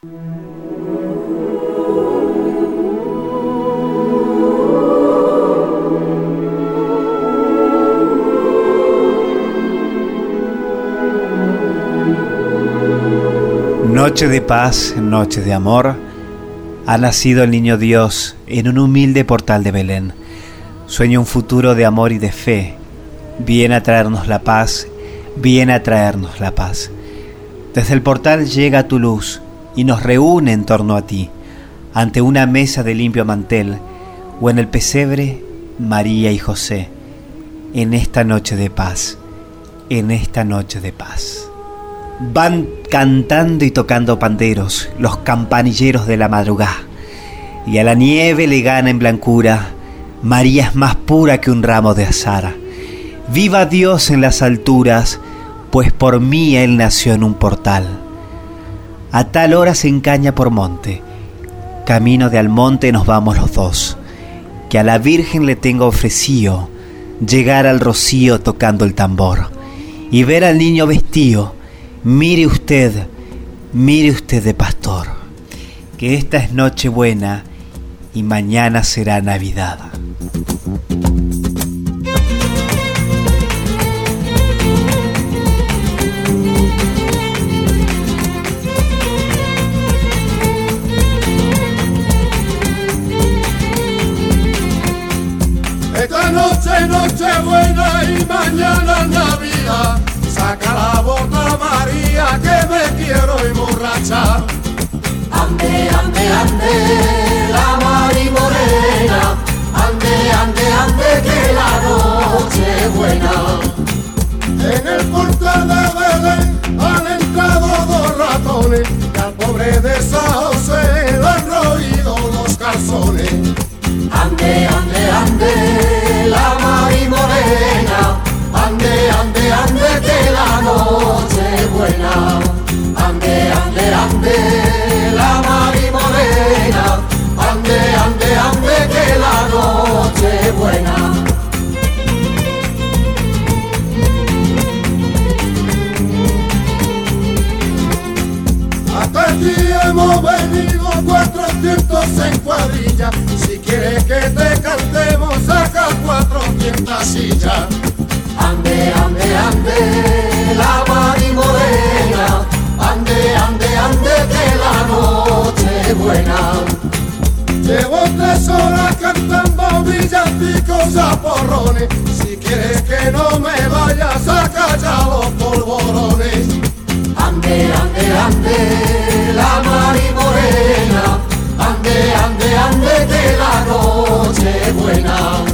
Noche de paz, noche de amor, ha nacido el niño Dios en un humilde portal de Belén. Sueña un futuro de amor y de fe. Viene a traernos la paz, viene a traernos la paz. Desde el portal llega tu luz y nos reúne en torno a ti, ante una mesa de limpio mantel o en el pesebre María y José, en esta noche de paz, en esta noche de paz. Van cantando y tocando panderos los campanilleros de la madrugada. Y a la nieve le gana en blancura. María es más pura que un ramo de azara. Viva Dios en las alturas, pues por mí Él nació en un portal. A tal hora se encaña por monte. Camino de al monte nos vamos los dos. Que a la Virgen le tengo ofrecido llegar al rocío tocando el tambor y ver al niño vestido Mire usted, mire usted de pastor, que esta es noche buena y mañana será Navidad. Noche, noche buena y mañana Navidad saca la bota María que me quiero emborrachar. Ande, ande, ande, la Mari Morena, ande, ande, ande, que la noche buena. En el portal de Belén han entrado dos ratones y al pobre de Sauce le han roído los calzones. Ande, ande, ande, la Mari noche buena. Ande, ande, ande, la Mari Morena, ande, ande, ande, que la noche buena. Hasta aquí hemos venido 400 en cuadrilla. Si quieres que te cantemos, saca 400 sillas. Ande, ande, ande, la Mari Morena, ande, ande, ande, que la noche buena. Llevo tres horas cantando villancicos a porrones. Si quieres que no me vayas a callar los polvorones. Ande, ande, ande, la Mari Morena, ande, ande, ande, que la noche buena.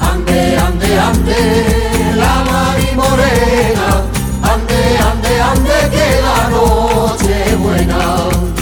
Ande, ande, ande, la Mari Morena, ande, ande, que la noche buena.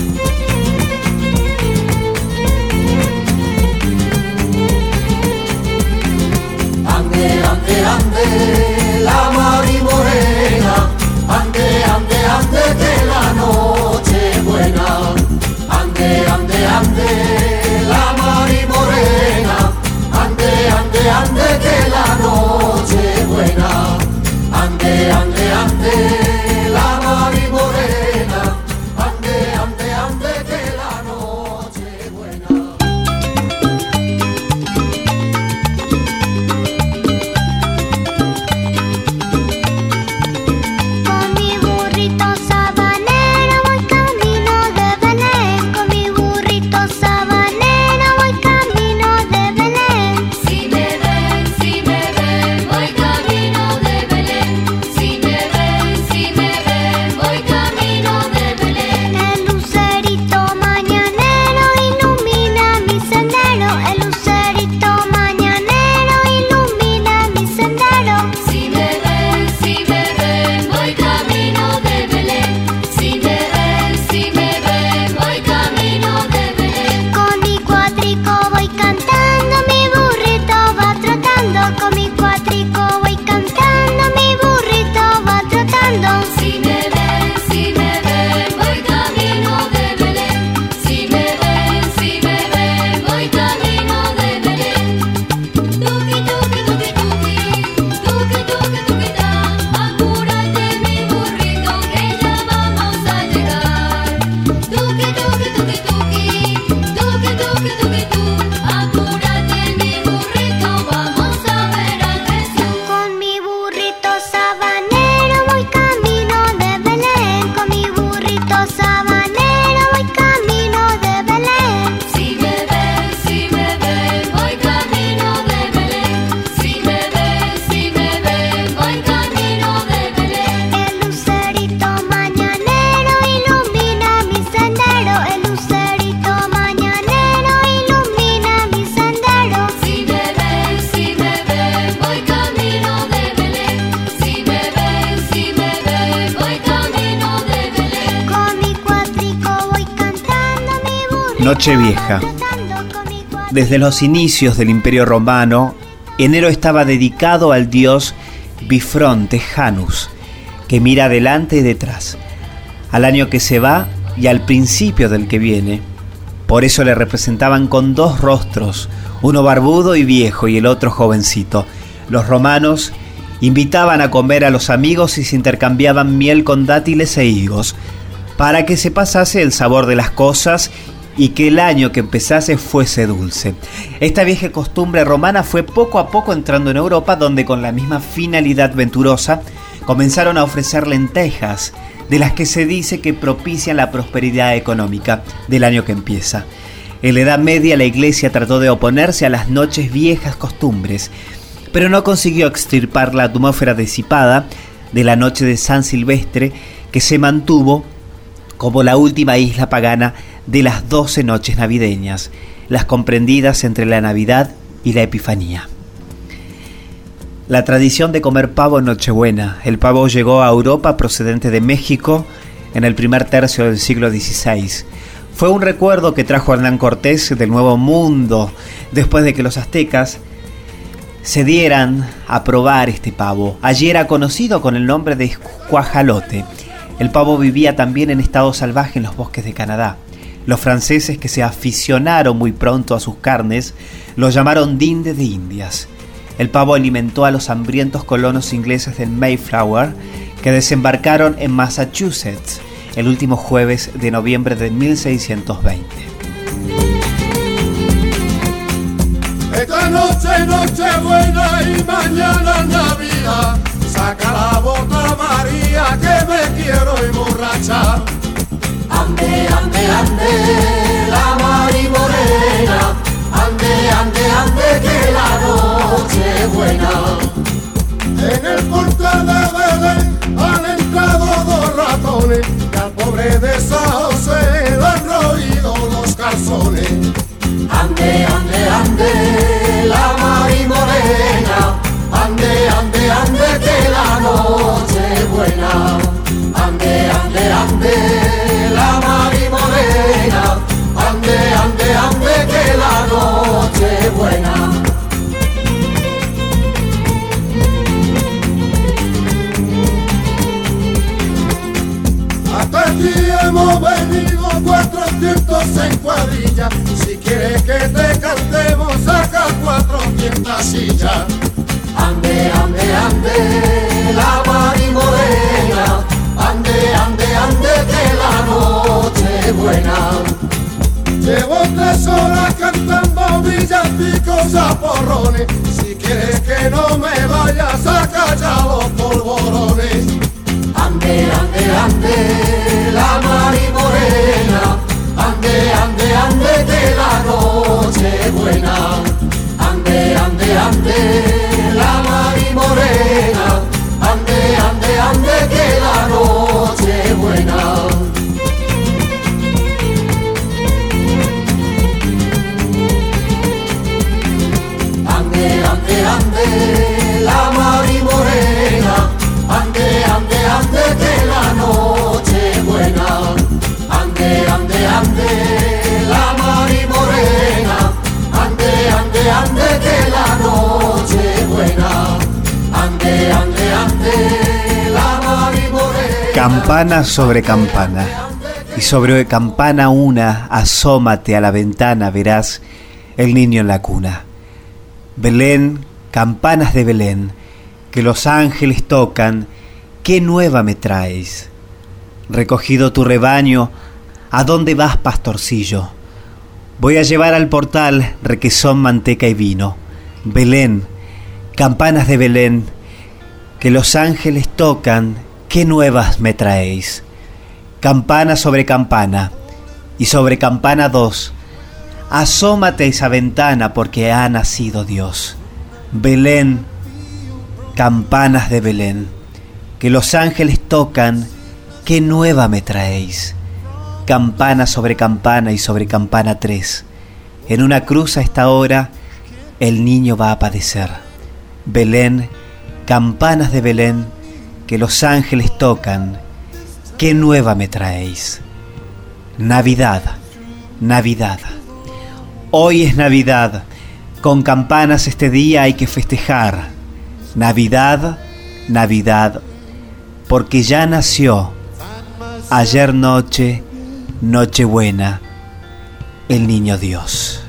Nochevieja. Desde los inicios del Imperio Romano, enero estaba dedicado al dios Bifronte Janus, que mira adelante y detrás, al año que se va y al principio del que viene. Por eso le representaban con dos rostros, uno barbudo y viejo y el otro jovencito. Los romanos invitaban a comer a los amigos y se intercambiaban miel con dátiles e higos, para que se pasase el sabor de las cosas y que el año que empezase fuese dulce. Esta vieja costumbre romana fue poco a poco entrando en Europa, donde con la misma finalidad venturosa comenzaron a ofrecer lentejas, de las que se dice que propician la prosperidad económica del año que empieza. En la Edad Media la Iglesia trató de oponerse a las noches viejas costumbres, pero no consiguió extirpar la atmósfera disipada de la noche de San Silvestre, que se mantuvo como la última isla pagana de las doce noches navideñas, las comprendidas entre la Navidad y la Epifanía. La tradición de comer pavo en Nochebuena. El pavo llegó a Europa procedente de México en el primer tercio del siglo XVI. Fue un recuerdo que trajo Hernán Cortés del Nuevo Mundo después de que los aztecas se dieran a probar este pavo. Allí era conocido con el nombre de cuajalote. El pavo vivía también en estado salvaje en los bosques de Canadá. Los franceses que se aficionaron muy pronto a sus carnes lo llamaron dinde de Indias. El pavo alimentó a los hambrientos colonos ingleses del Mayflower que desembarcaron en Massachusetts el último jueves de noviembre de 1620. Esta noche, noche buena y mañana. Saca la bota Que me quiero emborrachar. Ande, ande, ande, la Mari Morena. Ande, ande, ande, que la noche buena. En el portal de Belén han entrado dos ratones y al pobre de Sauce le han roído los calzones. Ande, ande, ande, la Mari Morena. Ande, ande, ande, que la noche buena. Ande, ande, ande, la Mari Morena. Ande, ande, ande, que la noche Si quieres que no me vayas a callar los polvorones. Ande, ande, ande, la Mari Morena. Ande, ande, ande, que la noche buena. Campana sobre campana. Y sobre campana una, asómate a la ventana, verás el niño en la cuna. Belén, campanas de Belén, que los ángeles tocan, ¿qué nueva me traes? Recogido tu rebaño, ¿a dónde vas, pastorcillo? Voy a llevar al portal requesón, manteca y vino. Belén, campanas de Belén, que los ángeles tocan, ¿qué nuevas me traéis? Campana sobre campana, y sobre campana dos, asómate esa ventana porque ha nacido Dios. Belén, campanas de Belén, que los ángeles tocan, ¿qué nueva me traéis? Campana sobre campana y sobre campana tres. En una cruz a esta hora el niño va a padecer. Belén, campanas de Belén, que los ángeles tocan, ¿qué nueva me traéis? Navidad, Navidad. Hoy es Navidad, con campanas este día hay que festejar. Navidad, Navidad, porque ya nació ayer noche, Nochebuena, el Niño Dios.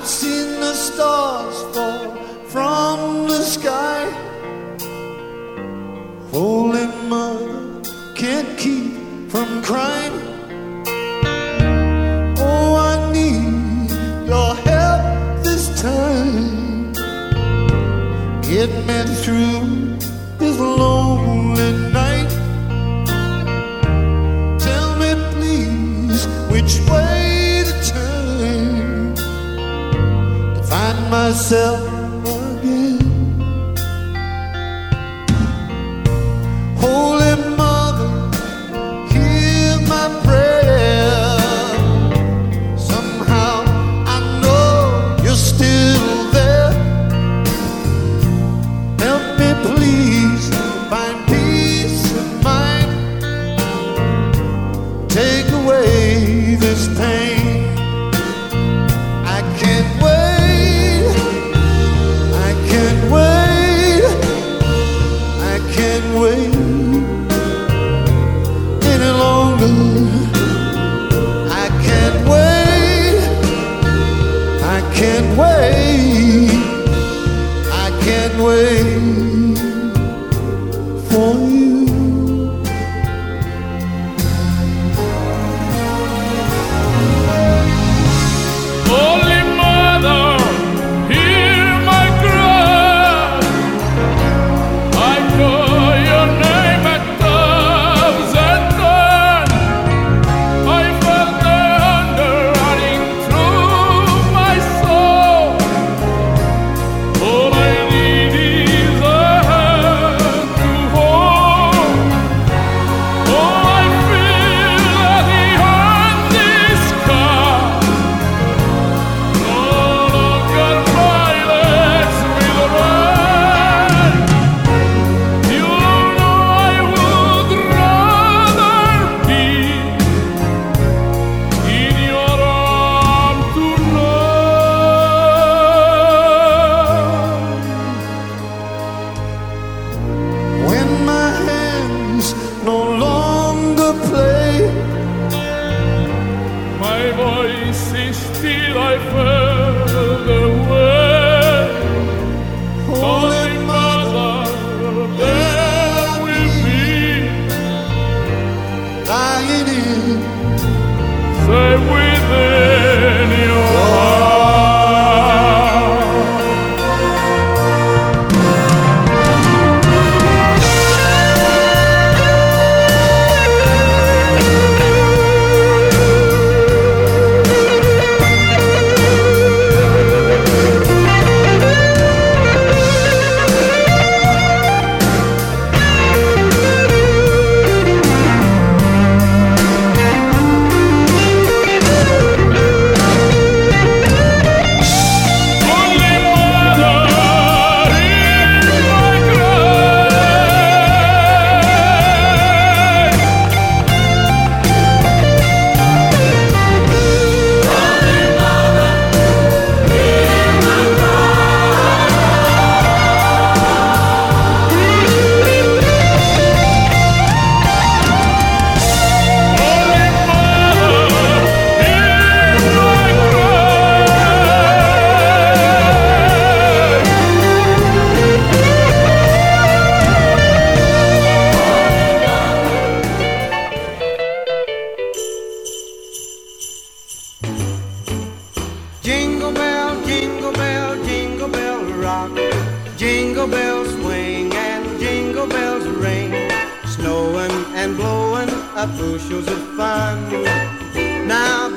I've seen the stars fall from the sky. Holy Mother can't keep from crying. Oh, I need your help this time. Get me through this lonely night. Tell me, please, which way. myself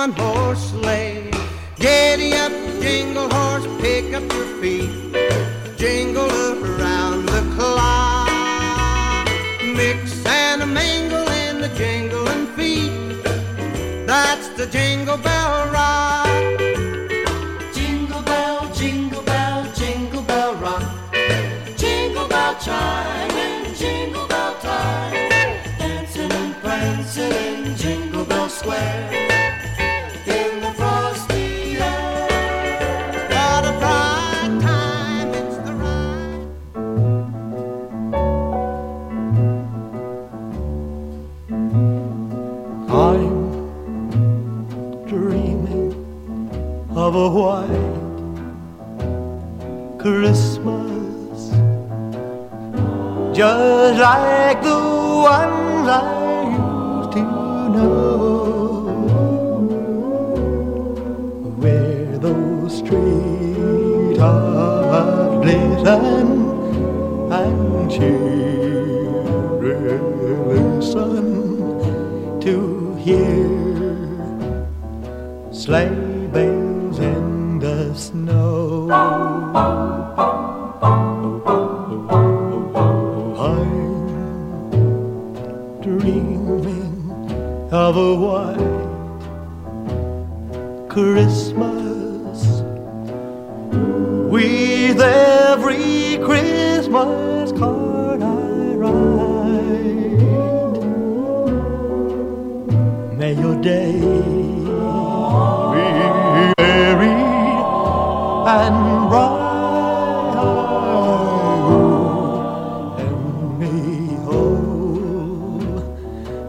one horse sleigh. Giddy up, jingle horse, pick up your feet. Jingle around the clock. Mix and mingle in the jingling feet. That's the jingle bell glisten and children listen to hear sleigh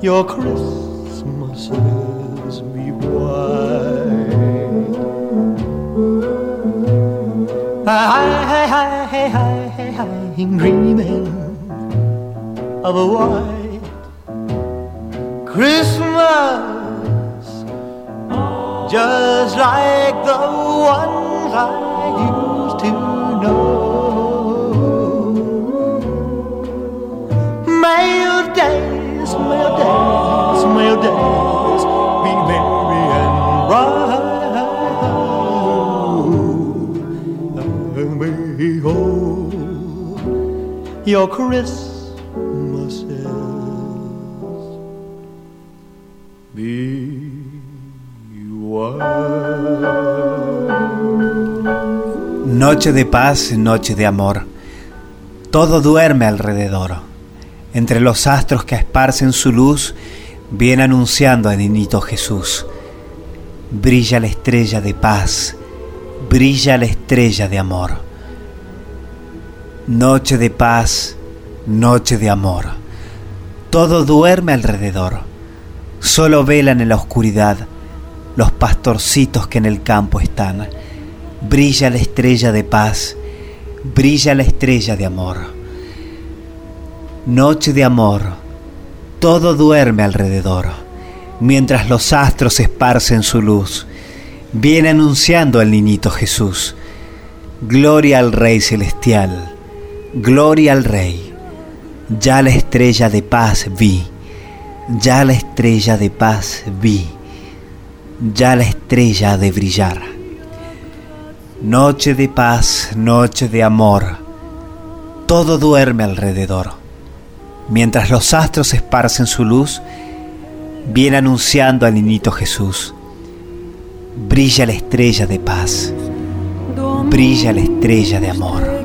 Your Christmas is me white. I, I, I, I, I'm dreaming of a white Christmas, just like the ones I. Noche de paz, noche de amor. Todo duerme alrededor. Entre los astros que esparcen su luz, viene anunciando a Niñito Jesús. Brilla la estrella de paz, brilla la estrella de amor. Noche de paz, noche de amor. Todo duerme alrededor. Solo velan en la oscuridad los pastorcitos que en el campo están. Brilla la estrella de paz, brilla la estrella de amor. Noche de amor, todo duerme alrededor, mientras los astros esparcen su luz. Viene anunciando al niñito Jesús. Gloria al Rey Celestial, gloria al Rey. Ya la estrella de paz vi, ya la estrella de paz vi, ya la estrella de brillar. Noche de paz, noche de amor, todo duerme alrededor. Mientras los astros esparcen su luz, viene anunciando al niñito Jesús. Brilla la estrella de paz, brilla la estrella de amor.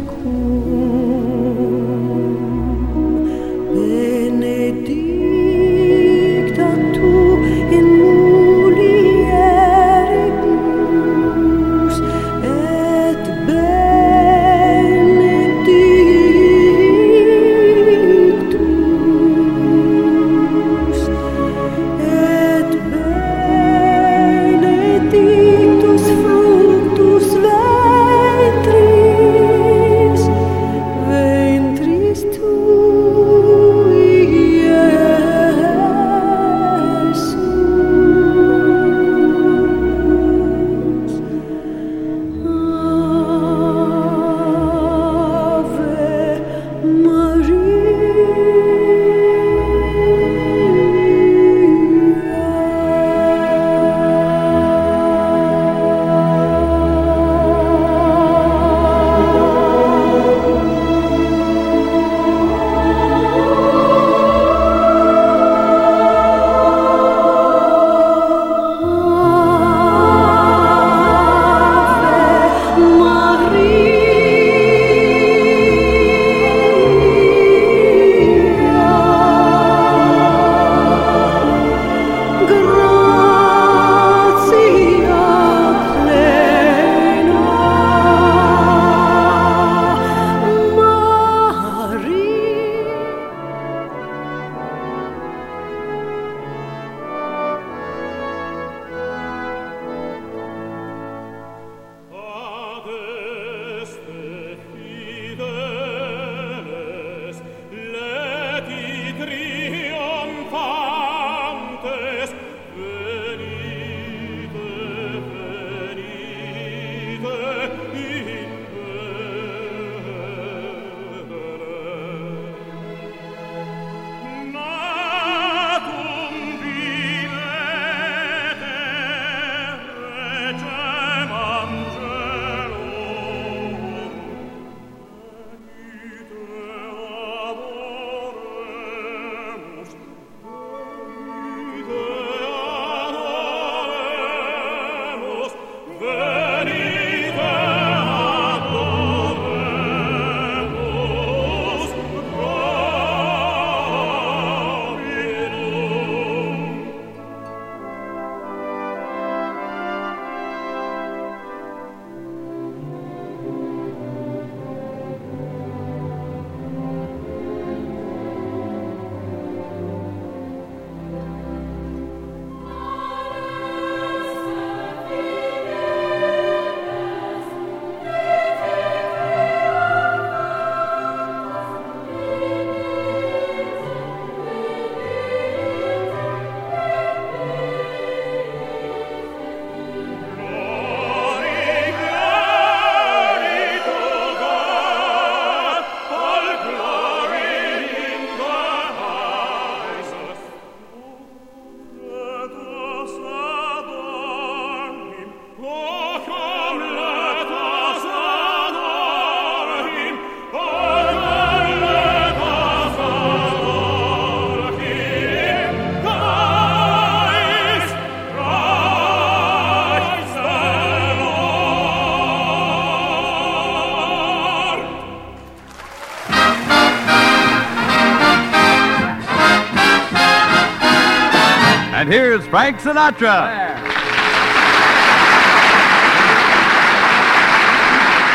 And here's Frank Sinatra.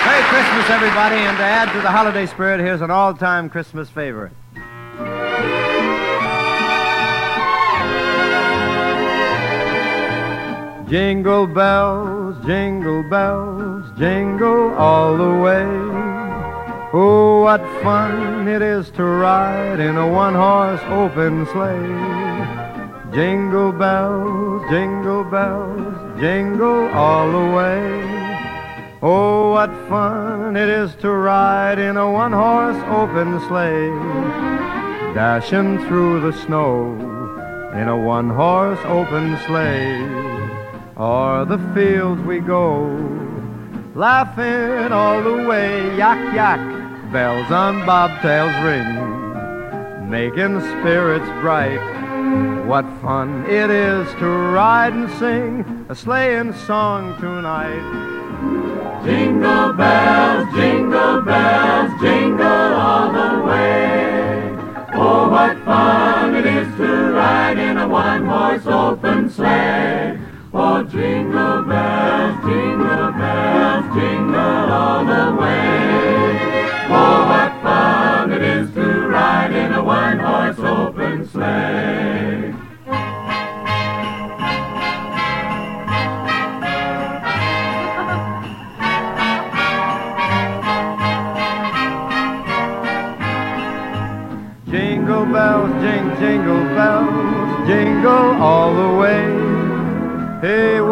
Merry Christmas, everybody, and to add to the holiday spirit, here's an all time Christmas favorite. Jingle bells, jingle bells, jingle all the way. Oh, what fun it is to ride in a one horse open sleigh. Jingle bells, jingle bells, jingle all the way. Oh, what fun it is to ride in a one horse open sleigh. Dashing through the snow in a one horse open sleigh. O'er the fields we go, laughing all the way. Yak, yak, bells on bobtails ring, making spirits bright. What fun it is to ride and sing a sleighing song tonight. Jingle bells, jingle bells, jingle all the way. Oh, what fun it is to ride in a one-horse open sleigh. Oh, jingle bells, jingle bells, jingle all the way. Oh, what fun it is to ride in a one-horse open sleigh.